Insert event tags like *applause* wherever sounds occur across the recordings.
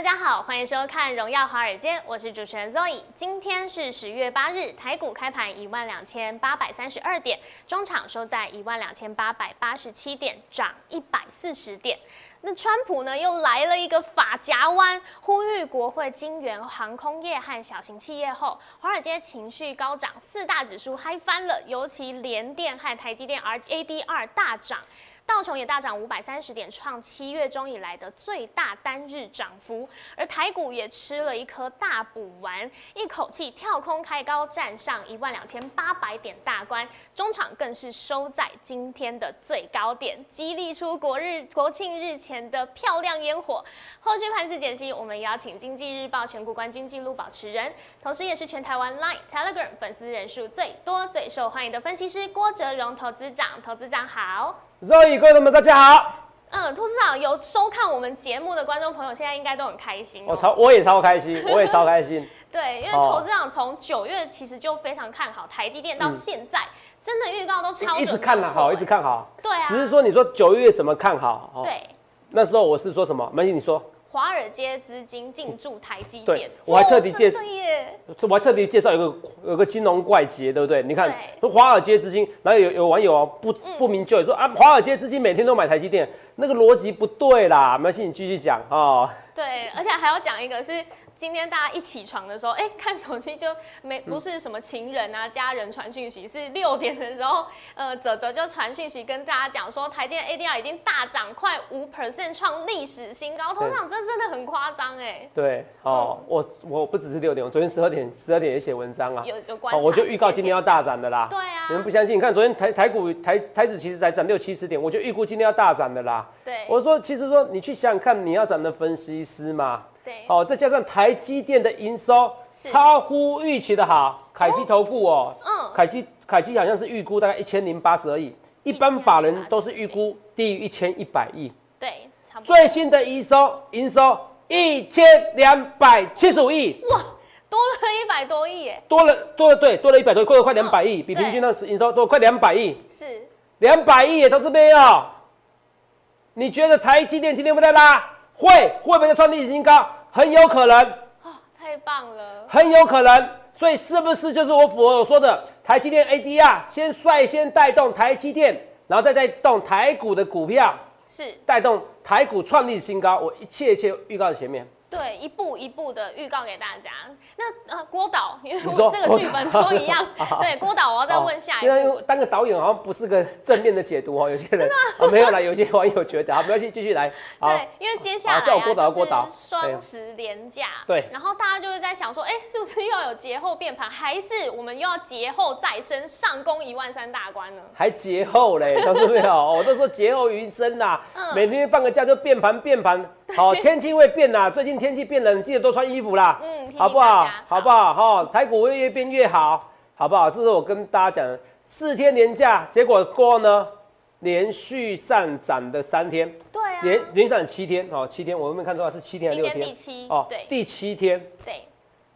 大家好，欢迎收看《荣耀华尔街》，我是主持人 Zoe。今天是十月八日，台股开盘一万两千八百三十二点，中场收在一万两千八百八十七点，涨一百四十点。那川普呢又来了一个法夹弯，呼吁国会金援航空业和小型企业后，华尔街情绪高涨，四大指数嗨翻了，尤其联电和台积电 R ADR 大涨。道琼也大涨五百三十点，创七月中以来的最大单日涨幅。而台股也吃了一颗大补丸，一口气跳空开高，站上一万两千八百点大关。中场更是收在今天的最高点，激励出国日国庆日前的漂亮烟火。后续盘势解析，我们邀请经济日报全国冠军纪录保持人，同时也是全台湾 Line Telegram 粉丝人数最多、最受欢迎的分析师郭哲荣投资长。投资长好。所以，各位朋友们，大家好。嗯，兔市长有收看我们节目的观众朋友，现在应该都很开心。我超，我也超开心，*laughs* 我也超开心。*laughs* 对，因为投资长从九月其实就非常看好台积电，到现在真的预告都超一直看好，一直看好。对啊。只是说，你说九月怎么看好？对。那时候我是说什么？没事，你说。华尔街资金进驻台积电，我还特地介，我还特地介绍一个有个金融怪杰，对不对？你看，说华尔街资金，然后有有网友啊不不明就里说啊，华尔街资金每天都买台积电，那个逻辑不对啦。没关系，你继续讲啊。对，而且还要讲一个是。今天大家一起床的时候，哎，*laughs* 看手机就没不是什么情人啊、家人传讯息，是六点的时候，*laughs* 呃，泽泽就传讯息跟大家讲说，台积电 ADR 已经大涨快五 percent，创历史新高，通常真真的很夸张哎。对，哦，我我不只是六点，我昨天十二点十二点也写文章啊，有有关，我就预告今天要大涨的啦。对啊，你们不相信？你看昨天台台股台台指其实才涨六七十点，我就预估今天要大涨的啦。对，我说其实说你去想想看，你要涨的分析师嘛。对，哦，再加上台积电的营收超乎预期的好，凯基投顾哦，嗯，凯基凯基好像是预估大概一千零八十而已，一般法人都是预估低于一千一百亿。对，最新的营收营收一千两百七十五亿，哇，多了一百多亿耶，多了多了对，多了一百多，过了快两百亿，比平均的营收多快两百亿，是。两百亿耶，投资朋友，你觉得台积电今天会在拉？会会不会创历史新高？很有可能哦，太棒了，很有可能。所以是不是就是我符合我说的台积电 ADR 先率先带动台积电，然后再带动台股的股票，是带动台股创历史新高？我一切一切预告在前面。对，一步一步的预告给大家。那呃，郭导，因为我这个剧本都一样。*laughs* 对，郭导，我要再问下一个。现在当个导演好像不是个正面的解读哦，有些人啊没有啦，有些网友觉得啊，没关系，继续来。*laughs* 对，因为接下来叫郭导，郭导，双十连假。对。然后大家就会在想说，哎，是不是又要有节后变盘，还是我们又要节后再升，上攻一万三大关呢？还节后嘞，都是没有，我都说节后余生呐。嗯。每天放个假就变盘变盘。好，天气会变呐，最近天气变冷，记得多穿衣服啦。嗯，好不好？好不好？哈，台股会越变越好，好不好？这是我跟大家讲的，四天连假，结果过呢，连续上涨的三天。对啊。连连续涨七天，哦，七天，我们没看错是七天还是六天？第七。哦，对，第七天。对。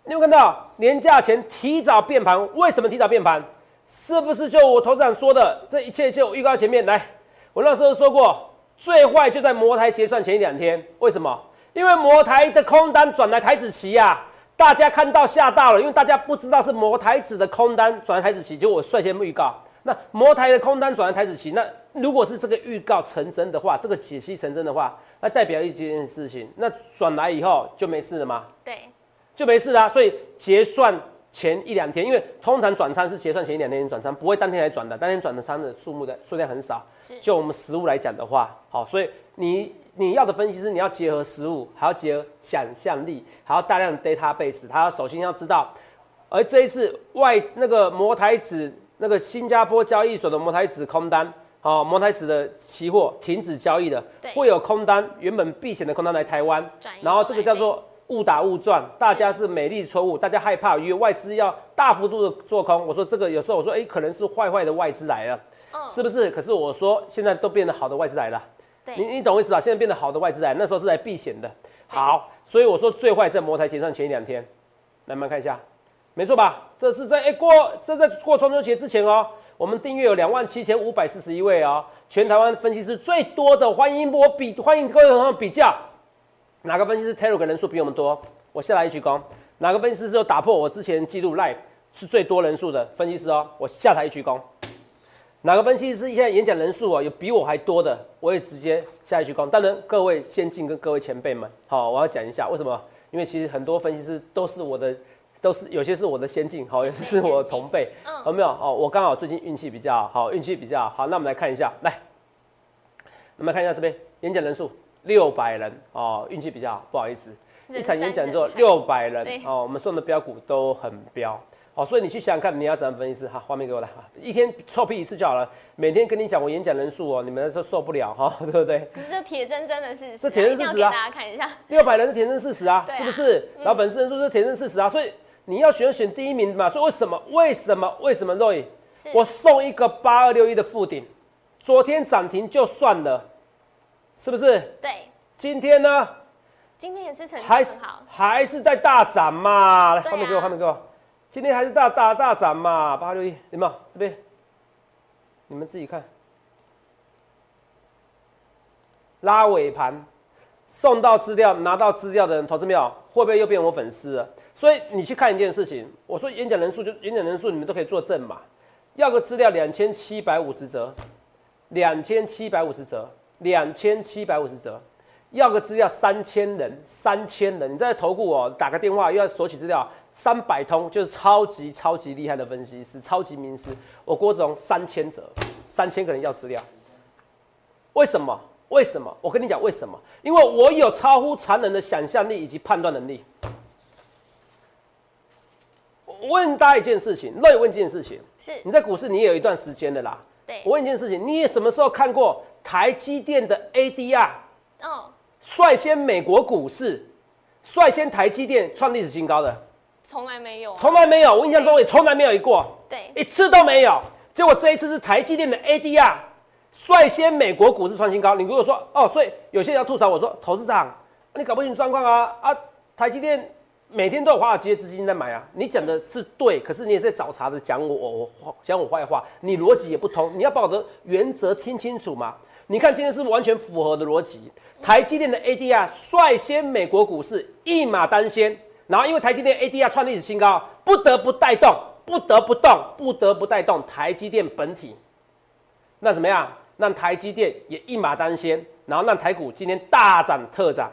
你有看到年假前提早变盘？为什么提早变盘？是不是就我头长说的这一切？就预告前面来，我那时候说过。最坏就在摩台结算前一两天，为什么？因为摩台的空单转来台子期呀，大家看到吓到了，因为大家不知道是摩台子的空单转来台子期，就我率先预告。那摩台的空单转来台子期，那如果是这个预告成真的话，这个解析成真的话，那代表一件事情，那转来以后就没事了吗？对，就没事啦。所以结算。前一两天，因为通常转仓是结算前一两天转仓，不会当天来转的。当天转的仓的数目的数量很少。就我们实物来讲的话，好，所以你你要的分析师，你要结合实物，还要结合想象力，还要大量的 database。他首先要知道，而这一次外那个摩台子那个新加坡交易所的摩台子空单，好，摩台子的期货停止交易的，会有空单原本避险的空单来台湾，然后这个叫做。误打误撞，大家是美丽错误，大家害怕，因为外资要大幅度的做空。我说这个有时候我说，哎，可能是坏坏的外资来了，是不是？可是我说现在都变得好的外资来了，你你懂我意思吧？现在变得好的外资来，那时候是来避险的。好，所以我说最坏在摩台结算前一两天，来我们看一下，没错吧？这是在哎过这在过中秋节之前哦，我们订阅有两万七千五百四十一位哦，全台湾分析师最多的，欢迎我比欢迎各位朋友比较。哪个分析师 Telegram 人数比我们多？我下来一鞠躬。哪个分析师有打破我之前记录 Live 是最多人数的分析师哦？我下台一鞠躬。哪个分析师现在演讲人数啊有比我还多的，我也直接下一鞠躬。当然，各位先进跟各位前辈们，好，我要讲一下为什么？因为其实很多分析师都是我的，都是有些是我的先进，好，有些是我的同辈，有没有？哦，我刚好最近运气比较好，运气比较好。那我们来看一下，来，我们来看一下这边演讲人数六百人哦，运气比较好，不好意思，一场演讲之后六百人哦，我们送的标股都很标。哦，所以你去想想看，你要怎么分析？好，画面给我来哈，一天臭屁一次就好了。每天跟你讲我演讲人数哦，你们都受不了哈，*laughs* 对不对？可是这铁铮铮的事实，是铁铮事实啊！大家看一下，六百人是铁铮事实啊，是不是？然后粉丝人数是铁铮事实啊，所以你要选选第一名嘛。所以为什么？为什么？为什么？Roy，我送一个八二六一的附顶，昨天涨停就算了，是不是？对。今天呢？今天也是成绩很好，还是在大涨嘛？来，画面给我，画面给我。今天还是大大大涨嘛，八六一，有没有？这边，你们自己看，拉尾盘，送到资料，拿到资料的人，投资没有？会不会又变我粉丝？所以你去看一件事情，我说演讲人数就演讲人数，你们都可以作证嘛。要个资料两千七百五十折，两千七百五十折，两千七百五十折。要个资料三千人，三千人，你在投顾哦，打个电话又要索取资料，三百通就是超级超级厉害的分析师，超级名师。我郭子龙三千折，三千个人要资料，为什么？为什么？我跟你讲为什么？因为我有超乎常人的想象力以及判断能力。我问大家一件事情，乐意问一件事情，是你在股市你也有一段时间的啦。对，我问一件事情，你也什么时候看过台积电的 ADR？哦。率先美国股市，率先台积电创历史新高的，从来没有，从来没有，我印象中也从来没有一过，对，一次都没有。结果这一次是台积电的 ADR 率先美国股市创新高。你如果说哦，所以有些人要吐槽我说，投资长，你搞不清状况啊啊！台积电每天都有华尔街资金在买啊，你讲的是对，可是你也是在找茬子讲我我讲我坏话，你逻辑也不通，你要把我的原则听清楚嘛。你看今天是完全符合的逻辑？台积电的 ADR 率先美国股市一马当先，然后因为台积电 ADR 创历史新高，不得不带动，不得不动，不得不带动台积电本体。那怎么样？让台积电也一马当先，然后让台股今天大涨特涨，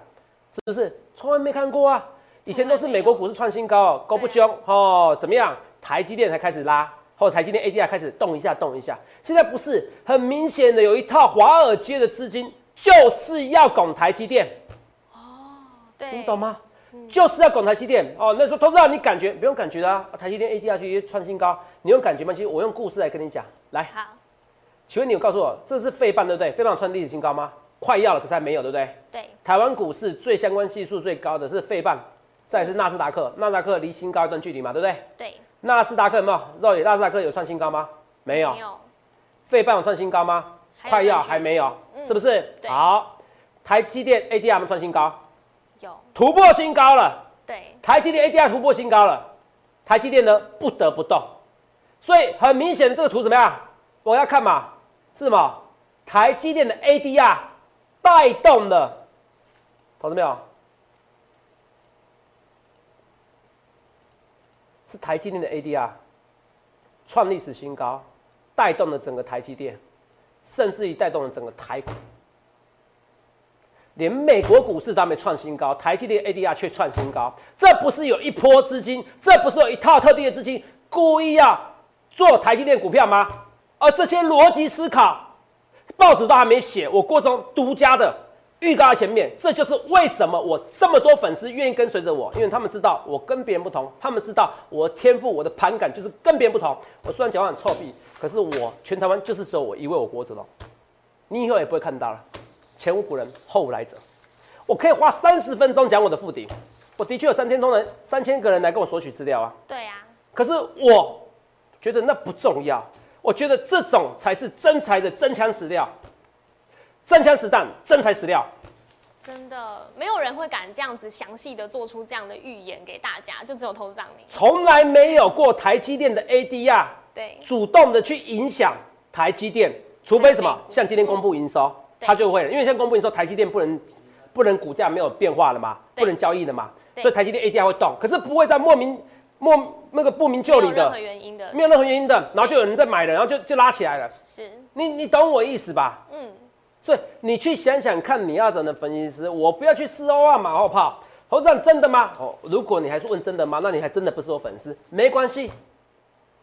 是不是？从来没看过啊！以前都是美国股市创新高，高不凶哦？怎么样？台积电才开始拉。后台积电 ADR 开始动一下，动一下。现在不是很明显的，有一套华尔街的资金就是要拱台积电。哦，对，你懂吗？就是要拱台积电。哦，那时候投资者你感觉不用感觉啊，台积电 ADR 去创新高，你用感觉吗？其实我用故事来跟你讲。来，好，请问你有告诉我，这是费半对不对？费半创历史新高吗？快要了，可是还没有，对不对？对。台湾股市最相关系数最高的是费半，再是纳斯达克，纳斯达克离新高一段距离嘛，对不对？对。纳斯达克有没有？肉眼纳斯达克有创新高吗？没有。没有。费半有创新高吗？快要，还没有，是不是？好。台积电 ADR 创新高。有。突破新高了。对。台积电 ADR 突破新高了。台积电呢不得不动。所以很明显，这个图怎么样？我要看嘛，是什么？台积电的 ADR 带动了，投资没有？是台积电的 ADR 创历史新高，带动了整个台积电，甚至于带动了整个台股。连美国股市都没创新高，台积电 ADR 却创新高，这不是有一波资金，这不是有一套特定的资金故意要做台积电股票吗？而这些逻辑思考，报纸都还没写，我郭中独家的。预告在前面，这就是为什么我这么多粉丝愿意跟随着我，因为他们知道我跟别人不同，他们知道我天赋，我的盘感就是跟别人不同。我虽然讲话很臭屁，可是我全台湾就是只有我一位我国子龙，你以后也不会看到了。前无古人后无来者，我可以花三十分钟讲我的腹底，我的确有三千多人、三千个人来跟我索取资料啊。对呀。可是我觉得那不重要，我觉得这种才是真材的真枪实料。真枪实弹，真材实料。真的，没有人会敢这样子详细的做出这样的预言给大家，就只有投资长你。从来没有过台积电的 ADR，对，主动的去影响台积电，除非什么，像今天公布营收，它就会，因为现在公布营收，台积电不能不能股价没有变化了嘛，不能交易了嘛，所以台积电 ADR 会动，可是不会在莫名莫那个不明就里的没有任何，原因的，没有任何原因的，然后就有人在买了，然后就就拉起来了。是，你你懂我意思吧？嗯，所以你去想想看，你要怎的分析师，我不要去四欧啊马后炮。投资人真的吗？哦，如果你还是问真的吗？那你还真的不是我粉丝，没关系。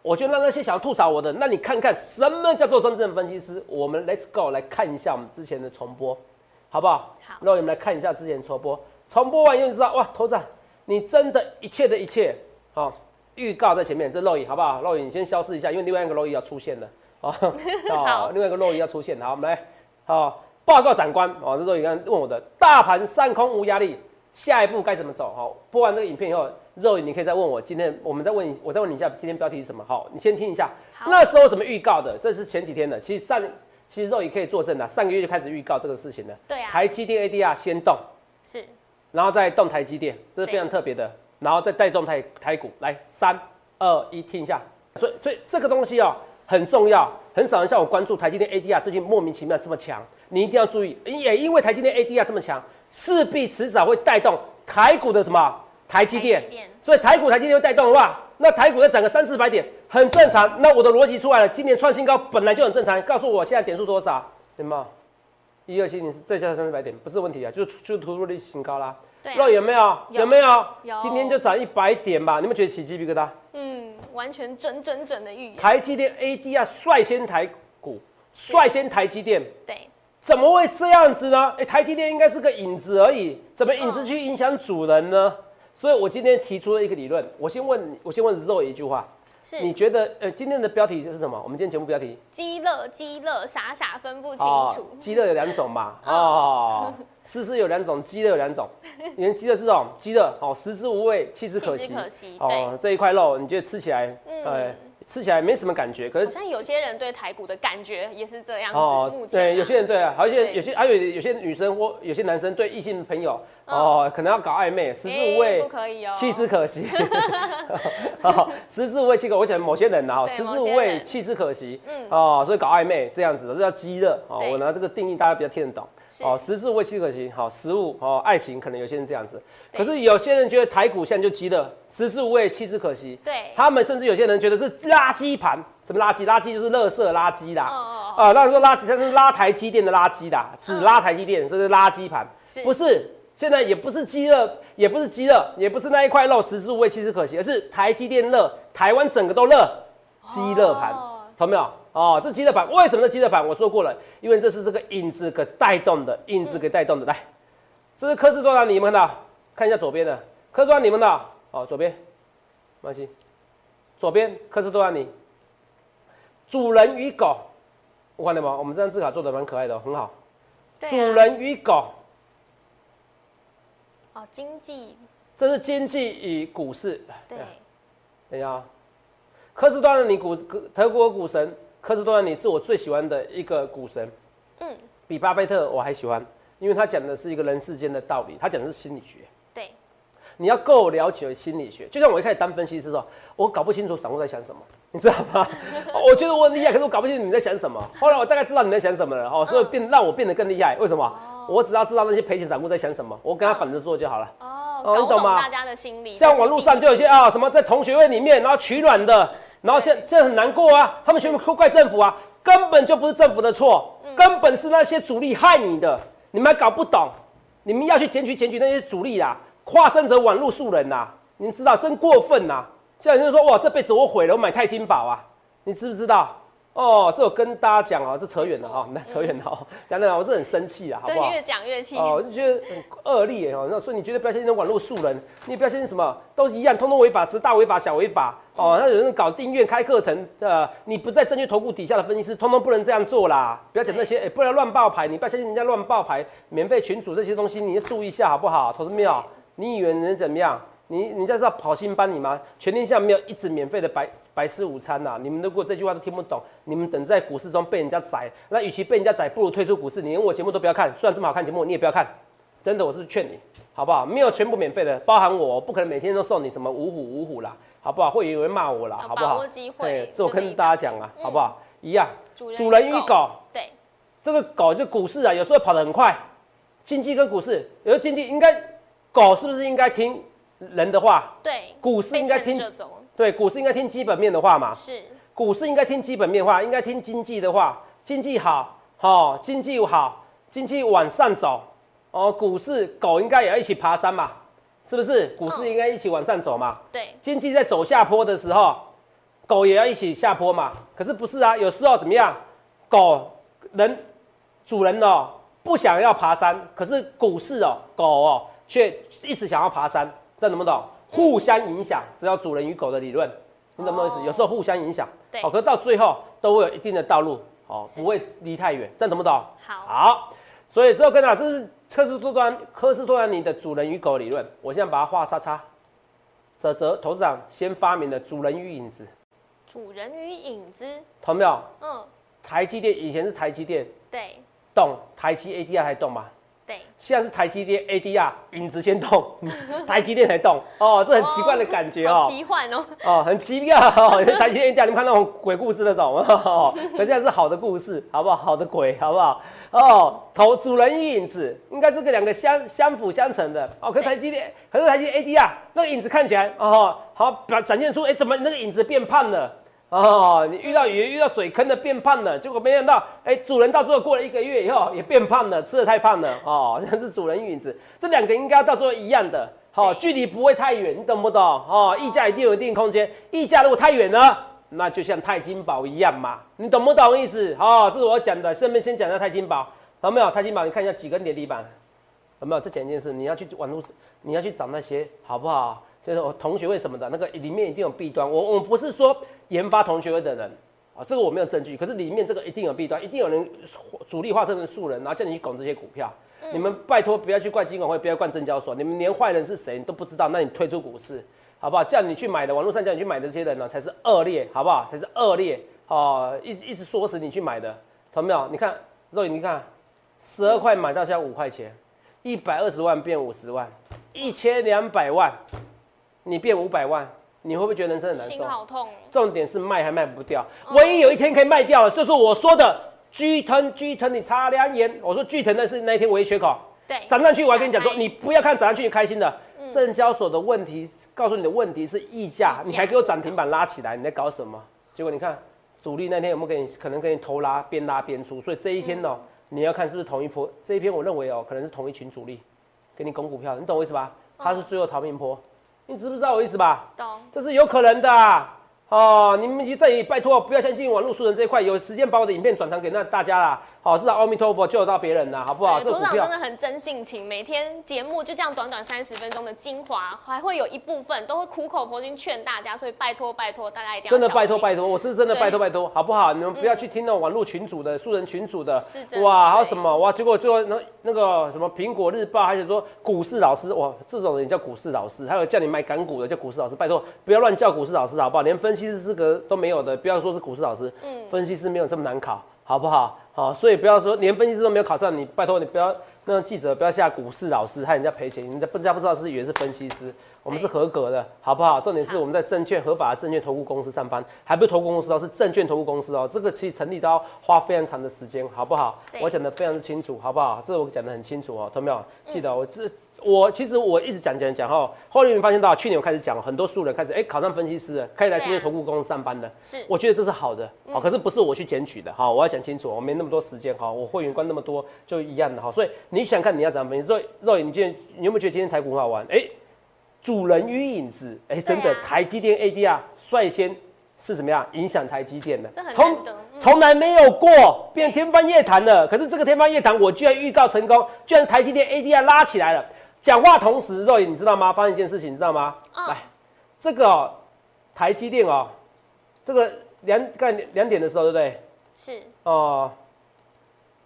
我就让那些想要吐槽我的，那你看看什么叫做真正的分析师。我们 Let's go 来看一下我们之前的重播，好不好？好那我们来看一下之前重播，重播完以后就知道哇，投资人，你真的一切的一切，好、预告在前面，这肉影好不好？肉影你先消失一下，因为另外一个肉影要出现了，哦，*laughs* 好另外一个肉影要出现，好，我们来，好、报告长官，哦，这肉影刚刚问我的，大盘上空无压力，下一步该怎么走？好、播完这个影片以后，肉影你可以再问我，今天我们再问你，我再问你一下，今天标题是什么？好，你先听一下，好那时候怎么预告的？这是前几天的，其实上其实肉也可以作证的，上个月就开始预告这个事情了。对啊台积电 ADR 先动。是，然后再动台积电，这是非常特别的，然后再带动台台股。来，三二一，听一下。所以所以这个东西哦很重要，很少人像我关注台积电 ADR 最近莫名其妙这么强，你一定要注意。也因为台积电 ADR 这么强，势必迟早会带动台股的什么台积电。所以台股台积电会带动的话，那台股再涨个三四百点，很正常。那我的逻辑出来了，今年创新高本来就很正常。告诉我现在点数多少？有没有？一二七零再加三四百点不是问题啊，就是就是突破历史新高啦。对啊肉有没有？有有没有？有今天就涨一百点吧，你们觉得起鸡皮疙瘩？嗯，完全真真正的预言，台积电 ADR 率先台股，率先台积电，对，怎么会这样子呢？哎、台积电应该是个影子而已，怎么影子去影响主人呢？所以我今天提出了一个理论，我先问，我先问肉一句话，是。你是觉得呃今天的标题是什么？我们今天节目标题？鸡乐鸡乐，傻傻分不清哦楚，鸡肋有两种嘛，*laughs* 哦，丝丝有两种，鸡肋有两种。你看鸡肋是这种鸡肋，哦，食之无味，弃之可惜。弃之可惜哦，这一块肉，你觉得吃起来，嗯。呃，吃起来没什么感觉，可是好像有些人对台骨的感觉也是这样子。哦目，前啊。对，有些人对啊，还有一些有些还有有些女生或有些男生对异性朋友嗯哦，可能要搞暧昧，食之哎无味不，可以哦，弃之可惜。*laughs* 哦食之无味，弃之可惜我想某些人呐，哦对食之无味，弃之可惜。嗯哦，所以搞暧昧这样子的，这叫鸡肋。哦，我拿这个定义大家比较听得懂。哦，食之无味，弃之可惜。好，食物哦，爱情可能有些人这样子，可是有些人觉得台股现在就鸡肋，食之无味，弃之可惜。对，他们甚至有些人觉得是垃圾盘，什么垃圾？垃圾就是垃圾垃圾啦。哦哦啊，那说垃圾，它是拉台积电的垃圾啦，只拉台积电，这是垃圾盘，不是？现在也不是鸡肋，也不是鸡肋，也不是那一块肉食之无味，弃之可惜，而是台积电热，台湾整个都热，鸡肋盘，哦懂没有？哦，这鸡肋盘为什么是鸡肋盘？我说过了，因为这是这个影子给带动的，影子给带动的。来，这是科斯多少，你们看到？看一下左边的科斯多少，你们的哦，左边，没关系，左边科斯多少？你，主人与狗，我看到吗？我们这张字卡做的蛮可爱的、哦，很好。对啊主人与狗，哦，经济这是经济与股市。对，等一下啊，科斯多兰尼股德国股神科斯多兰尼是我最喜欢的一个股神，嗯，比巴菲特我还喜欢，因为他讲的是一个人世间的道理，他讲的是心理学。对，你要够了解心理学，就像我一开始当分析师的时候，我搞不清楚散户在想什么，你知道吗？*laughs* 我觉得我很厉害，可是我搞不清楚你在想什么。后来我大概知道你在想什么了，哦，所以变让我变得更厉害。为什么？我只要知道那些赔钱散户在想什么，我跟他反着做就好了。哦，哦你懂吗搞懂大家的心理，像网络上就有些啊，什么在同学会里面，然后取暖的，然后现对现在很难过啊，他们全部都怪政府啊，根本就不是政府的错，嗯根本是那些主力害你的，你们还搞不懂，你们要去检举检举那些主力啦，跨生者网络素人呐，你们知道真过分呐！现在有人说哇，这辈子我毁了，我买钛金宝啊，你知不知道？哦，这我跟大家讲哦，这扯远了哈，那扯远了哦，讲的我是很生气啊，好不对，好？越讲越气。哦，我就觉得很恶劣哦。那所以你觉得不要相信那网络素人，你也不要相信什么都一样，通通违法，只是大违法、小违法哦。那有人搞订阅、开课程，呃，你不在证据投顾底下的分析师，通通不能这样做啦。不要讲那些，哎、不要乱爆牌，你不要相信人家乱爆牌、免费群主这些东西，你要注意一下好不好？投资没有？你以为能怎么样？你你知道跑新班你吗？全天下没有一直免费的白白吃午餐呐、你们如果这句话都听不懂，你们等在股市中被人家宰，那与其被人家宰，不如退出股市。你连我节目都不要看，虽然这么好看节目你也不要看，真的我是劝你，好不好？没有全部免费的，包含我，我不可能每天都送你什么五虎五虎啦，好不好？会有人骂我啦，好不好？把握机会这我跟大家讲啊，嗯好不好？一样，主主人与狗，对，这个狗就股市啊，有时候跑得很快，经济跟股市，有的经济应该狗是不是应该听人的话？对，股市应该听对，股市应该听基本面的话嘛。是，股市应该听基本面话，应该听经济的话。经济好，好经济好，经济往上走哦。股市狗应该也要一起爬山嘛，是不是？股市应该一起往上走嘛。对，经济在走下坡的时候，狗也要一起下坡嘛。可是不是啊？有时候怎么样？狗人主人哦不想要爬山，可是股市哦狗哦却一直想要爬山，这懂不懂？互相影响，只要主人与狗的理论，你懂不懂意思？有时候互相影响，对，可是到最后都会有一定的道路。哦，不会离太远，这样懂不懂？好，好，所以之后跟大家，这是科斯托端科斯多端尼的主人与狗理论，我现在把它画叉叉。泽泽投资长先发明的主人与影子，主人与影子，懂没有？嗯，台积电以前是台积电，对，懂台积 ADR 还懂吗？对，现在是台积电 ADR 影子先动，*laughs* 台积电才动。哦，这很奇怪的感觉哦，奇幻哦，哦，很奇妙哦，台积电 ADR 你们看那种鬼故事那种。哦，可现在是好的故事，好不好？好的鬼，好不好？哦，投主人与影子应该这个两个相相辅相成的。哦，可是台积电，可是台积 ADR 那个影子看起来哦，好表展现出哎，怎么那个影子变胖了？哦，你遇到鱼遇到水坑的变胖了，结果没想到，哎，主人到最后过了一个月以后也变胖了，吃的太胖了，哦，*laughs* 像是主人影子，这两个应该到最后一样的，好，距离不会太远，你懂不懂？哦，溢价一定有一定空间，溢价如果太远呢，那就像钛金宝一样嘛，你懂不懂意思？哦，这是我讲的，顺便先讲一下钛金宝，有没有？钛金宝，你看一下几根跌地板，有没有？再讲一件事，你要去网络，你要去找那些，好不好？就是我同学会什么的那个里面一定有弊端，我我不是说研发同学会的人啊，这个我没有证据，可是里面这个一定有弊端，一定有人主力化身成素人，然后叫你去拱这些股票，你们拜托不要去怪金管会，不要怪证交所，你们连坏人是谁都不知道，那你退出股市好不好？叫你去买的网络上叫你去买的这些人呢，才是恶劣，好不好？才是恶劣哦，一一直唆使你去买的，懂没有？你看肉眼，你看十二块买到现在五块钱，一百二十万变五十万，一千两百万。你变五百万，你会不会觉得人生很难受？心好痛。重点是卖还卖不掉，唯一有一天可以卖掉了，就是我说的巨疼巨疼，你擦亮眼。我说巨疼那是那一天唯一缺口。对，涨上去我还跟你讲说，你不要看涨上去你开心的。证交所的问题，告诉你的问题是溢价，你还给我涨停板拉起来，你在搞什么？结果你看主力那天有没有给你，可能给你偷拉，边拉边出。所以这一天哦，你要看是不是同一波。这一篇我认为哦，可能是同一群主力给你拱股票，你懂我意思吧？他是最后逃命坡。你知不知道我意思吧？懂，这是有可能的。啊哦，你们在拜托不要相信网络素人这一块，有时间把我的影片转传给那大家啦。好，至少阿弥陀佛救得到别人呐，好不好？组长真的很真性情，每天节目就这样短短三十分钟的精华，还会有一部分都会苦口婆心劝大家，所以拜托拜托大家一定要真的拜托拜托，我是真的拜托拜托，好不好？你们不要去听那种网络群主的素人群主的，哇，还有什么哇？结果最后那那个什么苹果日报，还是说股市老师哇，这种人叫股市老师，还有叫你买港股的叫股市老师，拜托不要乱叫股市老师好不好？连分析师资格都没有的，不要说是股市老师，嗯，分析师没有这么难考，好不好？好，所以不要说连分析师都没有考上，你拜托你不要那记者不要下股市老师害人家赔钱，人家不知道不知道是以为是分析师，我们是合格的，好不好？重点是我们在证券合法的证券投顾公司上班，还不是投顾公司哦，是证券投顾公司哦，这个其实成立都要花非常长的时间，好不好？我讲的非常的清楚，好不好？这我讲的很清楚哦，懂没有？记得我这。我其实我一直讲讲讲哈，后来你发现到去年我开始讲很多素人开始哎考上分析师，开始来这些投顾公司上班的，是，我觉得这是好的，好，可是不是我去捡取的哈，我要讲清楚，我没那么多时间哈，我会员关那么多就一样的哈，所以你想看你要怎么分析？肉肉眼，你今天你有没有觉得今天台股很好玩？哎，主人与影子，哎，真的台积电 ADR 率先是怎么样影响台积电的？从从来没有过变天方夜谭了，可是这个天方夜谭我居然预告成功，居然台积电 ADR 拉起来了。讲话同时，肉眼你知道吗？发生一件事情，你知道吗？来，这个台积电哦，这个两干两点的时候，对不对？是哦，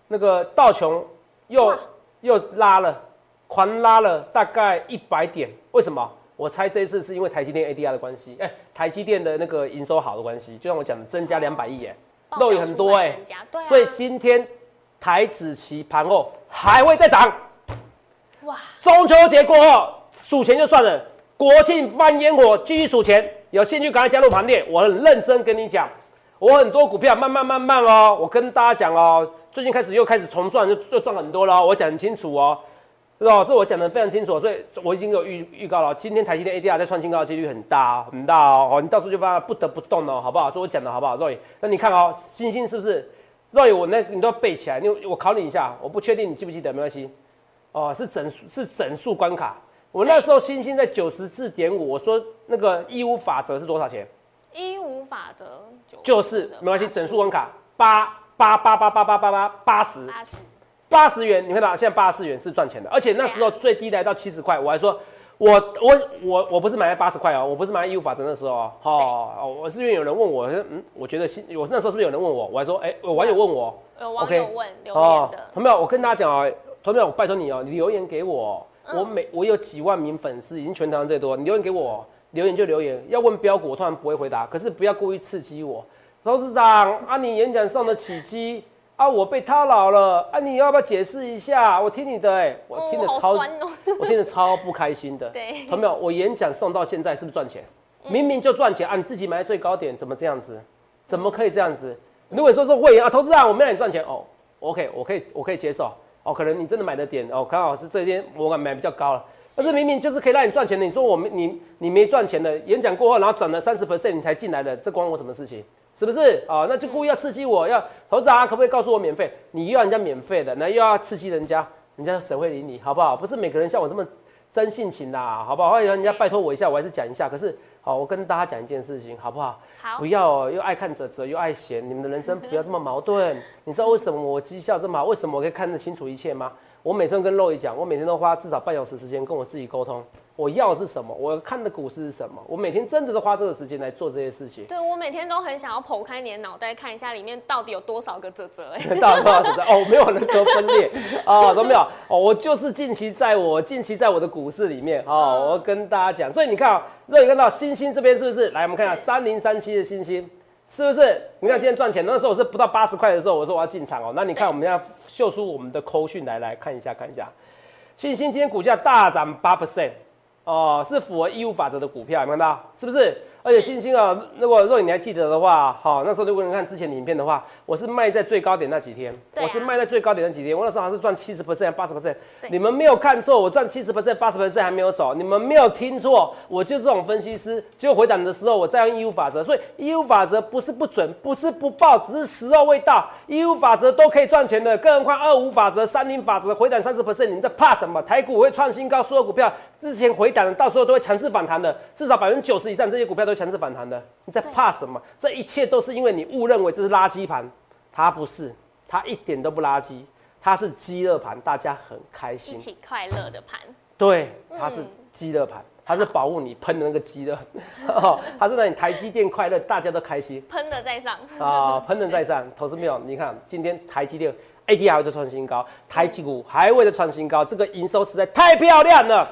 那个道琼又又拉了，狂拉了大概一百点。为什么？我猜这一次是因为台积电 ADR 的关系，哎，台积电的那个营收好的关系，就像我讲的，增加两百亿，哎，肉眼很多，哎，所以今天台子期盘后还会再涨。哇！中秋节过后数钱就算了，国庆放烟火继续数钱。有兴趣赶快加入盘列，我很认真跟你讲，我很多股票慢慢慢慢哦，我跟大家讲哦，最近开始又开始重赚，就就赚很多了。我讲很清楚哦，是吧？所以我讲的非常清楚，所以我已经有预预告了，今天台积电 ADR 在创新高的几率很大很大哦，你到时候就把它不得不动了，好不好？所以我讲的好不好？Roy，那你看哦，星星是不是？Roy，我那你都要背起来，你我考你一下，我不确定你记不记得，没关系。哦，是整数是整数关卡，我那时候星星在九十四点五，我说那个义乌法则是多少钱？一五法则就是没关系，整数关卡八八八八八八八八八十。八十。八十元，你看到现在八十元是赚钱的，而且那时候最低来到七十块，我还说，我我我我不是买在八十块哦，我不是买在义务法则的时候哦，哦，我是因为有人问我，嗯，我觉得新，我那时候是不是有人问我，我还说，哎，网友问我，有网友问留言的，有没有我跟大家讲哦，同学我拜托你哦，你留言给我，我每我有几万名粉丝，已经全台湾最多，你留言给我，留言就留言，要问标股我突然不会回答，可是不要故意刺激我，董事长啊，你演讲上的起机。啊！我被套牢了啊！你要不要解释一下？我听你的，哎，我听得超，*laughs* 我听得超不开心的。*laughs* 对，有没有？我演讲送到现在是不是赚钱？明明就赚钱啊！你自己买在最高点，怎么这样子？怎么可以这样子？如果说说会员啊，投资人，我没让你赚钱哦，OK，我可以，我可以接受哦。可能你真的买的点哦，刚好是这天我买比较高了，但是明明就是可以让你赚钱的。你说我们你你没赚钱的，演讲过后然后转了三十 percent 你才进来的，这关我什么事情？是不是啊？那就故意要刺激我，要投资啊？可不可以告诉我免费？你又要人家免费的，那又要刺激人家，人家谁会理你？好不好？不是每个人像我这么真性情的，好不好？欢迎人家拜托我一下，我还是讲一下。可是，好，我跟大家讲一件事情，好不好？好，不要又爱看泽泽又爱闲，你们的人生不要这么矛盾。*laughs* 你知道为什么我绩效这么好？为什么我可以看得清楚一切吗？我每天跟肉姨讲，我每天都花至少半小时时间跟我自己沟通。我要是什么？我看的股市是什么？我每天真的都花这个时间来做这些事情。对，我每天都很想要剖开你的脑袋，看一下里面到底有多少个折折。哎，*laughs* 到底多少折折？哦，没有人格分裂啊，*laughs* 都没有。哦，我就是近期在我近期在我的股市里面哦，我跟大家讲。所以你看啊，若你看到星星这边是不是？来，我们看一下三零三七的星星，是不是？你看今天赚钱，那时候我是不到八十块的时候，我说我要进场哦。那你看，我们要秀出我们的扣讯来，来看一下，看一下，星星今天股价大涨八 percent。哦，是符合义务法则的股票，有没有看到？是不是？而且星星啊，如果如果你还记得的话，好，那时候如果你看之前的影片的话，我是卖在最高点那几天，我是卖在最高点那几天，我那时候还是赚七十 percent、八十 percent。你们没有看错，我赚七十 percent、八十 percent 还没有走，你们没有听错，我就这种分析师。就回档的时候，我再用义务法则，所以义务法则不是不准，不是不报，只是时候未到。义务法则都可以赚钱的，更何况二五法则、三零法则回档三十 percent，你们在怕什么？台股会创新高，所有股票之前回档，到时候都会强势反弹的，至少百分之九十以上这些股票都强势反弹的。你在怕什么？这一切都是因为你误认为这是垃圾盘，它不是，它一点都不垃圾，它是饥饿盘，大家很开心，一起快乐的盘。对，它是饥饿盘，它是保护你喷的那个饥饿，*laughs* 它是让你台积电快乐，大家都开心，喷的在上啊，喷的在上。投资没有？你看今天台积电会再创新高，台积股还会再创新高，这个营收实在太漂亮了。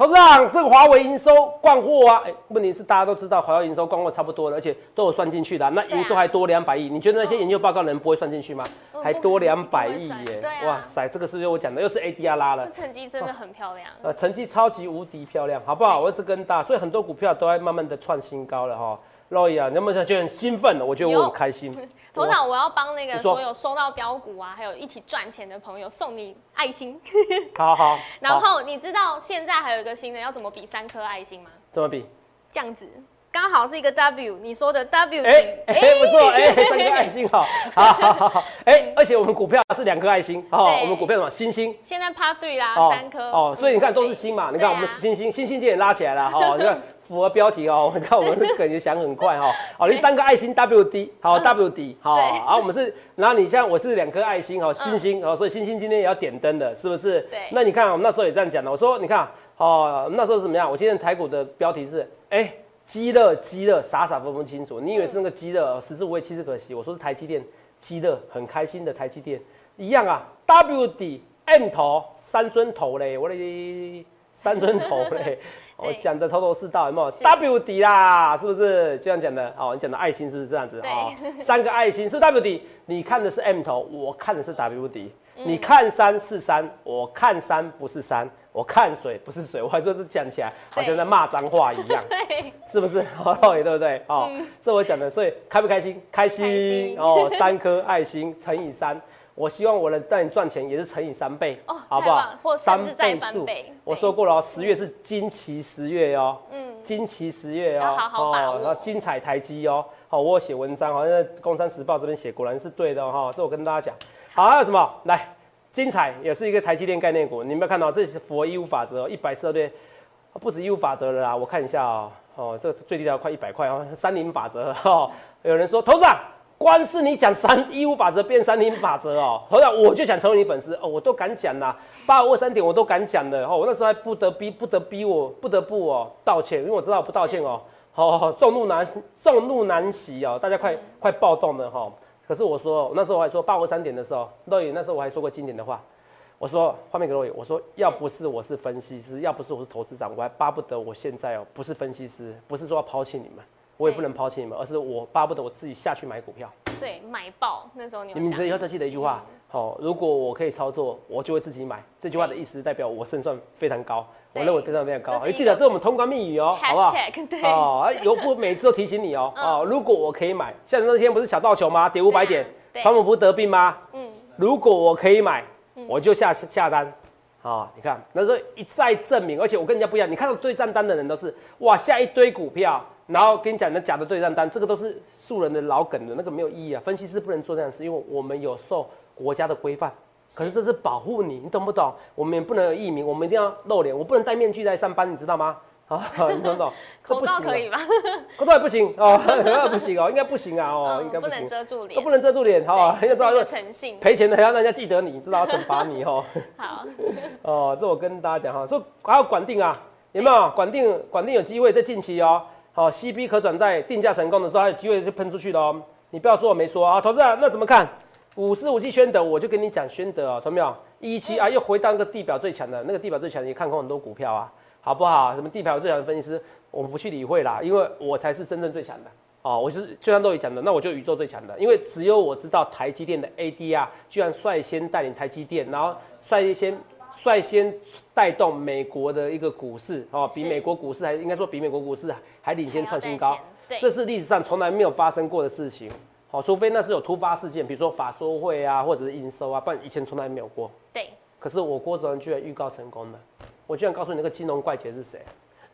投资长，这个华为营收灌货啊，哎，问题是大家都知道，华为营收灌货差不多了，而且都有算进去的，那营收还多两百亿，你觉得那些研究报告人不会算进去吗？还多两百亿耶，哇塞，这个是我讲的，又是 ADR 拉了，这成绩真的很漂亮，呃，成绩超级无敌漂亮，好不好？我是跟大，所以很多股票都在慢慢的创新高了哈。洛伊啊，你有没有觉得很兴奋？我觉得我很开心。*laughs* 头长，我要帮那个所有收到标股啊，还有一起赚钱的朋友送你爱心。*laughs* 好 *laughs* 好。然后你知道现在还有一个新的，要怎么比三颗爱心吗？怎么比？这样子，刚好是一个 W，你说的 W。哎哎，不错，哎，三颗爱心，好，好好好。哎，而且我们股票是两颗爱心，哦，我们股票什么？星星。现在 Part Three 啦，三颗。哦，所以你看都是星嘛，你看我们星星，星星今天拉起来了，哈，你看。符合标题哦，你看我们感觉想很快哈，*laughs* 好，你三个爱心 W D，好 W D，好，好，我们是，*laughs* 然后你像我是两颗爱心哦，星星哦，所以星星今天也要点灯的，是不是？对。那你看我们那时候也这样讲的，我说你看哦，那时候怎么样？我今天台股的标题是，哎，鸡乐鸡乐，傻傻分不清楚，你以为是那个鸡乐，食之无味，弃之可惜。我说是台积电鸡乐，很开心的台积电一样啊，W D M 头三尊头嘞，我的三尊头嘞。*laughs* 我讲的头头是道，有没有 W 底啦？是不是这样讲的？哦，你讲的爱心是不是这样子？哦，三个爱心是 W 底，你看的是 M 头，我看的是 W 底。你看山是山，我看山不是山，我看水不是水，我还说是讲起来好像在骂脏话一样，*laughs* 对，是不是？好道理对不对？哦，这我讲的，所以开不开心？开心哦，三颗爱心乘以三。我希望我能带你赚钱，也是乘以三倍，哦，好不好？或甚至再翻倍。我说过了哦，十月是金奇十月哦，嗯，金奇十月哦，好好把握。然后精彩台积哦，好，我有写文章，好像在《工商时报》这边写，果然是对的哈。这我跟大家讲，好，还有什么？来，精彩也是一个台积电概念股，你有没有看到？这是符合义务法则，一百四十对，不止义务法则了啦。我看一下哦，哦，这最低要快一百块哦，三零法则哦。有人说，投资啊。光是你讲三一五法则变三零法则哦，好像我就想成为你粉丝哦，我都敢讲啦，八五二三点我都敢讲的哦，我那时候还不得逼不得逼我不得不哦道歉，因为我知道不道歉哦，好好众怒难众怒难息哦，大家快快暴动了哈。可是我说那时候我还说八五三点的时候，洛宇那时候我还说过经典的话，我说画面给洛宇，我说要不是我是分析师，要不是我是投资长，我还巴不得我现在哦不是分析师，不是说要抛弃你们。我也不能抛弃你们，而是我巴不得我自己下去买股票。对，买爆那时候你们。你们以后再记得一句话，好，如果我可以操作，我就会自己买。这句话的意思代表我胜算非常高，我认为非常非常高。你记得这是我们通关密语哦，好不好？对。哦，有不每次都提醒你哦。哦，如果我可以买，像那天不是小道球吗？跌五百点，川普不是得病吗？嗯。如果我可以买，我就下下单。啊，你看那时候一再证明，而且我跟人家不一样，你看到对账单的人都是哇下一堆股票。然后跟你讲，那假的对账单，这个都是素人的老梗的，那个没有意义啊。分析师不能做这样的事，因为我们有受国家的规范。可是这是保护你，你懂不懂？我们也不能有艺名，我们一定要露脸，我不能戴面具在上班，你知道吗？*laughs* 啊，你懂不懂？*laughs* 口罩可以吗？口罩也不行哦，*laughs* 不行哦，应该不行啊哦，应该不能遮住脸，都不能遮住脸，好，要知道诚信，赔钱的还要让人家记得你，知道要惩罚你哦。好，哦，这我跟大家讲哈，说还要管定啊，有没有？管定管定有机会在近期哦。哦，CB 可转债定价成功的时候，还有机会就喷出去的哦。你不要说我没说啊，投资人那怎么看？五四五七宣德，我就跟你讲宣德啊，懂没有？一七啊，又回到那个地表最强的那个地表最强，你看空很多股票啊，好不好？什么地表最强的分析师，我们不去理会啦，因为我才是真正最强的哦。我是就像都已讲的，那我就宇宙最强的，因为只有我知道台积电的 ADR 居然率先带领台积电，然后率先。率先带动美国的一个股市哦，比美国股市还应该说比美国股市还领先创新高，这是历史上从来没有发生过的事情。好，除非那是有突发事件，比如说法说会啊，或者是营收啊，不然以前从来没有过。对。可是我郭哲仁居然预告成功了，我居然告诉你那个金融怪杰是谁？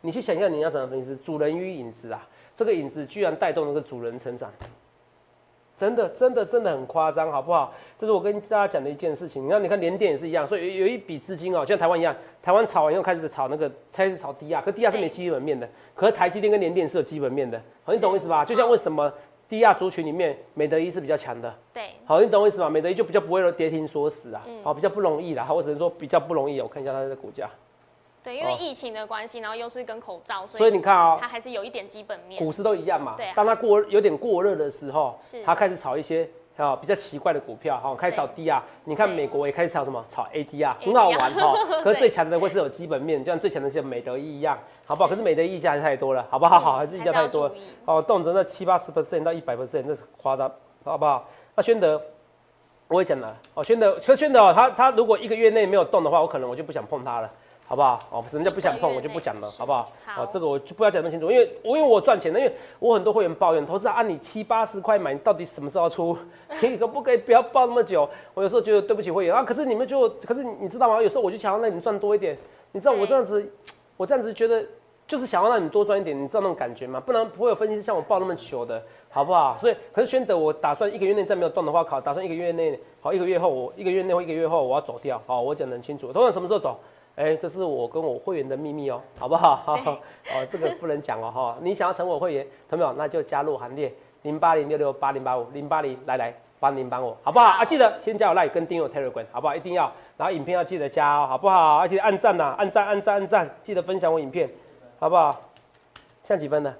你去想象你要怎么分析？主人与影子啊，这个影子居然带动那个主人成长。真的，真的，真的很夸张，好不好？这是我跟大家讲的一件事情。你看，你看联电也是一样，所以有有一笔资金哦，就像台湾一样，台湾炒完以后开始炒那个，开始炒低压，可低压是没基本面的，可是台积电跟联电是有基本面的，好，你懂我意思吧？就像为什么低压族群里面美德一是比较强的，对，好，你懂我意思吧？美德一就比较不会跌停锁死啊，好，比较不容易啦，好，我只能说比较不容易。我看一下它的股价。对，因为疫情的关系，然后又是跟口罩，所以你看啊，它还是有一点基本面。股市都一样嘛，对。当它过有点过热的时候，是它开始炒一些啊比较奇怪的股票，哈，开始炒低啊。你看美国也开始炒什么？炒 ADR，，很好玩哈。*laughs* 可是最强的会是有基本面，就像最强的像美德一一样，好不好？可是美德溢价是太多了，好不好？好，还是溢价太多。哦，动辄那七八十 percent 到一百 percent，那是夸张，好不好？那宣德，我也讲了，哦，宣德，其实宣德哦，他他如果一个月内没有动的话，我可能我就不想碰它了。好不好？哦，什么叫不想碰，我就不讲了，好不好？好，这个我就不要讲那么清楚，因为我因为我赚钱的，因为我很多会员抱怨，投资按你七八十块买，你到底什么时候出？你可不可以不要抱那么久？我有时候觉得对不起会员啊，可是你们就，可是你知道吗？有时候我就想要让你们赚多一点，你知道我这样子，我这样子觉得就是想要让你多赚一点，你知道那种感觉吗？不然不会有分析师像我抱那么久的，好不好？所以，可是宣德，我打算一个月内再没有动的话，考打算一个月内，好，一个月后我一个月内或一个月后我要走掉，好，我讲得很清楚，通常什么时候走？哎，这是我跟我会员的秘密哦，好不好？*laughs* 哦，这个不能讲哦，哈。你想要成为我会员，同没有？那就加入行列，零八零六六八零八五零八零，来来帮您帮我，好不好？啊，记得先加我 like 跟订阅 Telegram，好不好？一定要，然后影片要记得加哦，好不好？而且按赞呐，按赞按赞按赞，记得分享我影片，好不好？像几分呢？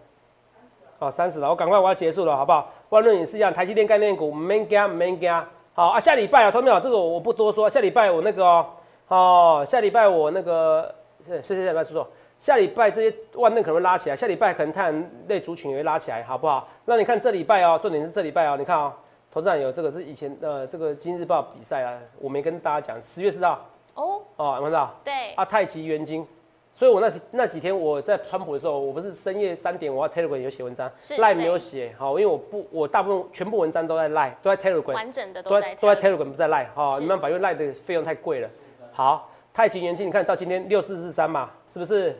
哦，三十了，我赶快我要结束了，好不好？万润也是一样，台积电概念股，man 加 man 加，好啊，下礼拜啊，同没有？这个我不多说，下礼拜我那个哦。哦，下礼拜我那个，谢谢下礼拜叔叔，下礼拜这些万能可能会拉起来，下礼拜可能太阳类族群也会拉起来，好不好？那你看这礼拜哦，重点是这礼拜哦，你看哦，投资人有这个是以前呃这个《今日报》比赛啊，我没跟大家讲，十月四号。哦。哦，看到？对。啊，太极元金，所以我那那几天我在川普的时候，我不是深夜三点，我要 Telegram 有写文章，Line 没有写，好，因为我不我大部分全部文章都在 Line，都在 Telegram，完整的都在都在 Telegram 不在 Line，哈，没办法，因为 Line 的费用太贵了。好，太极元金，你看到今天六四四三嘛，是不是？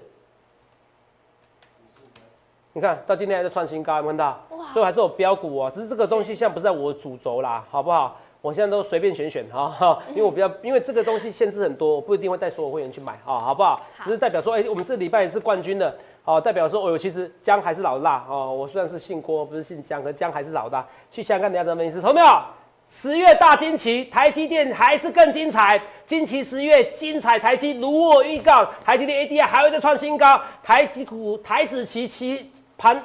你看到今天还在创新高，有看到？所以还是有标股哦，只是这个东西现在不在我主轴啦，好不好？我现在都随便选选哈，*laughs* 因为我比较，因为这个东西限制很多，我不一定会带所有会员去买啊，好不好？只是代表说，哎，我们这礼拜也是冠军的，哦，代表说，哦，其实姜还是老大哦。我虽然是姓郭，不是姓姜，可姜还是老大。去香港，你要怎么分析？投没有？十月大惊奇，台积电还是更精彩。惊奇十月精彩，台积如我预告，台积电 ADR 还会再创新高，台积股台子期期。盘，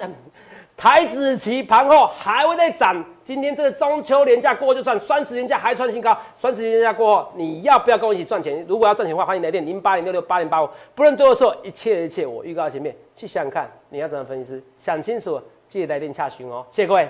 台子期盘后还会再涨。今天这个中秋连假过就算，双十连假还创新高。双十连假过后，你要不要跟我一起赚钱？如果要赚钱的话，欢迎来电零八零六六八零八五。不论对或错，一切一切我预告前面去想想看，你要怎么分析？想清楚，记得来电洽询哦。谢谢各位。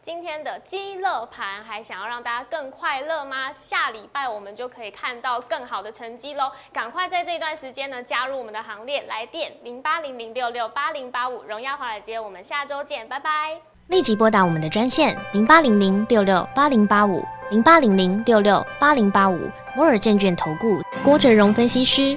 今天的鸡乐盘还想要让大家更快乐吗？下礼拜我们就可以看到更好的成绩喽！赶快在这一段时间呢加入我们的行列，来电零八零零六六八零八五，荣耀华尔街，我们下周见，拜拜！立即拨打我们的专线零八零零六六八零八五零八零零六六八零八五摩尔证券投顾郭哲荣分析师。